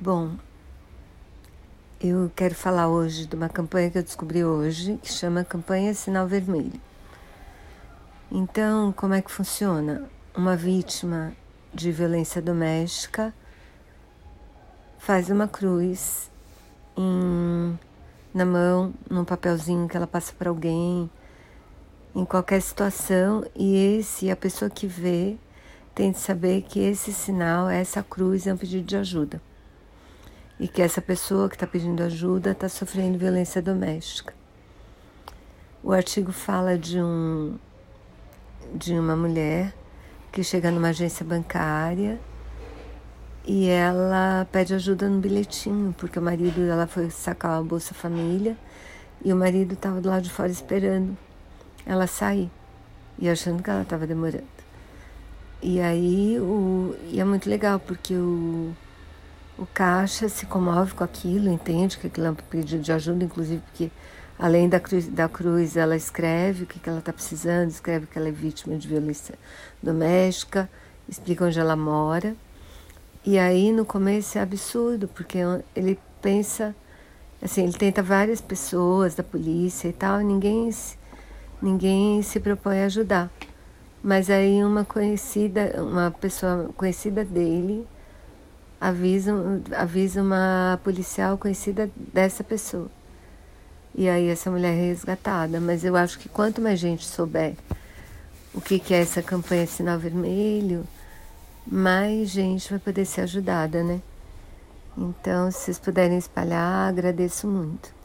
Bom, eu quero falar hoje de uma campanha que eu descobri hoje, que chama Campanha Sinal Vermelho. Então, como é que funciona? Uma vítima de violência doméstica faz uma cruz em, na mão, num papelzinho que ela passa para alguém, em qualquer situação, e esse, a pessoa que vê, tem de saber que esse sinal, essa cruz, é um pedido de ajuda e que essa pessoa que está pedindo ajuda está sofrendo violência doméstica. O artigo fala de um de uma mulher que chega numa agência bancária e ela pede ajuda no bilhetinho, porque o marido dela foi sacar a Bolsa Família e o marido estava do lado de fora esperando ela sair e achando que ela estava demorando. E aí o, e é muito legal porque o o caixa se comove com aquilo, entende que aquilo é um pedido de ajuda, inclusive porque além da cruz, da cruz ela escreve o que, que ela está precisando, escreve que ela é vítima de violência doméstica, explica onde ela mora. E aí no começo é absurdo, porque ele pensa, assim, ele tenta várias pessoas da polícia e tal, e ninguém, ninguém se propõe a ajudar. Mas aí uma conhecida, uma pessoa conhecida dele, avisa, avisa uma policial conhecida dessa pessoa. E aí essa mulher é resgatada. Mas eu acho que quanto mais gente souber o que, que é essa campanha Sinal Vermelho, mais gente vai poder ser ajudada, né? Então, se vocês puderem espalhar, agradeço muito.